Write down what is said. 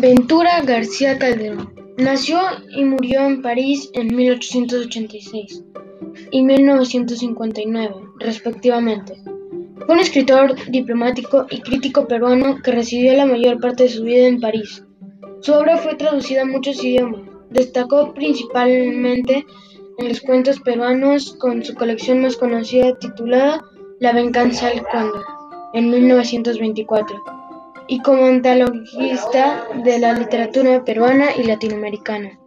Ventura García Calderón nació y murió en París en mil ochocientos ochenta y mil novecientos cincuenta y nueve, respectivamente. Fue un escritor, diplomático y crítico peruano que residió la mayor parte de su vida en París. Su obra fue traducida a muchos idiomas. Destacó principalmente en los cuentos peruanos con su colección más conocida titulada La venganza del cóndor, en mil novecientos veinticuatro y como antologista de la literatura peruana y latinoamericana.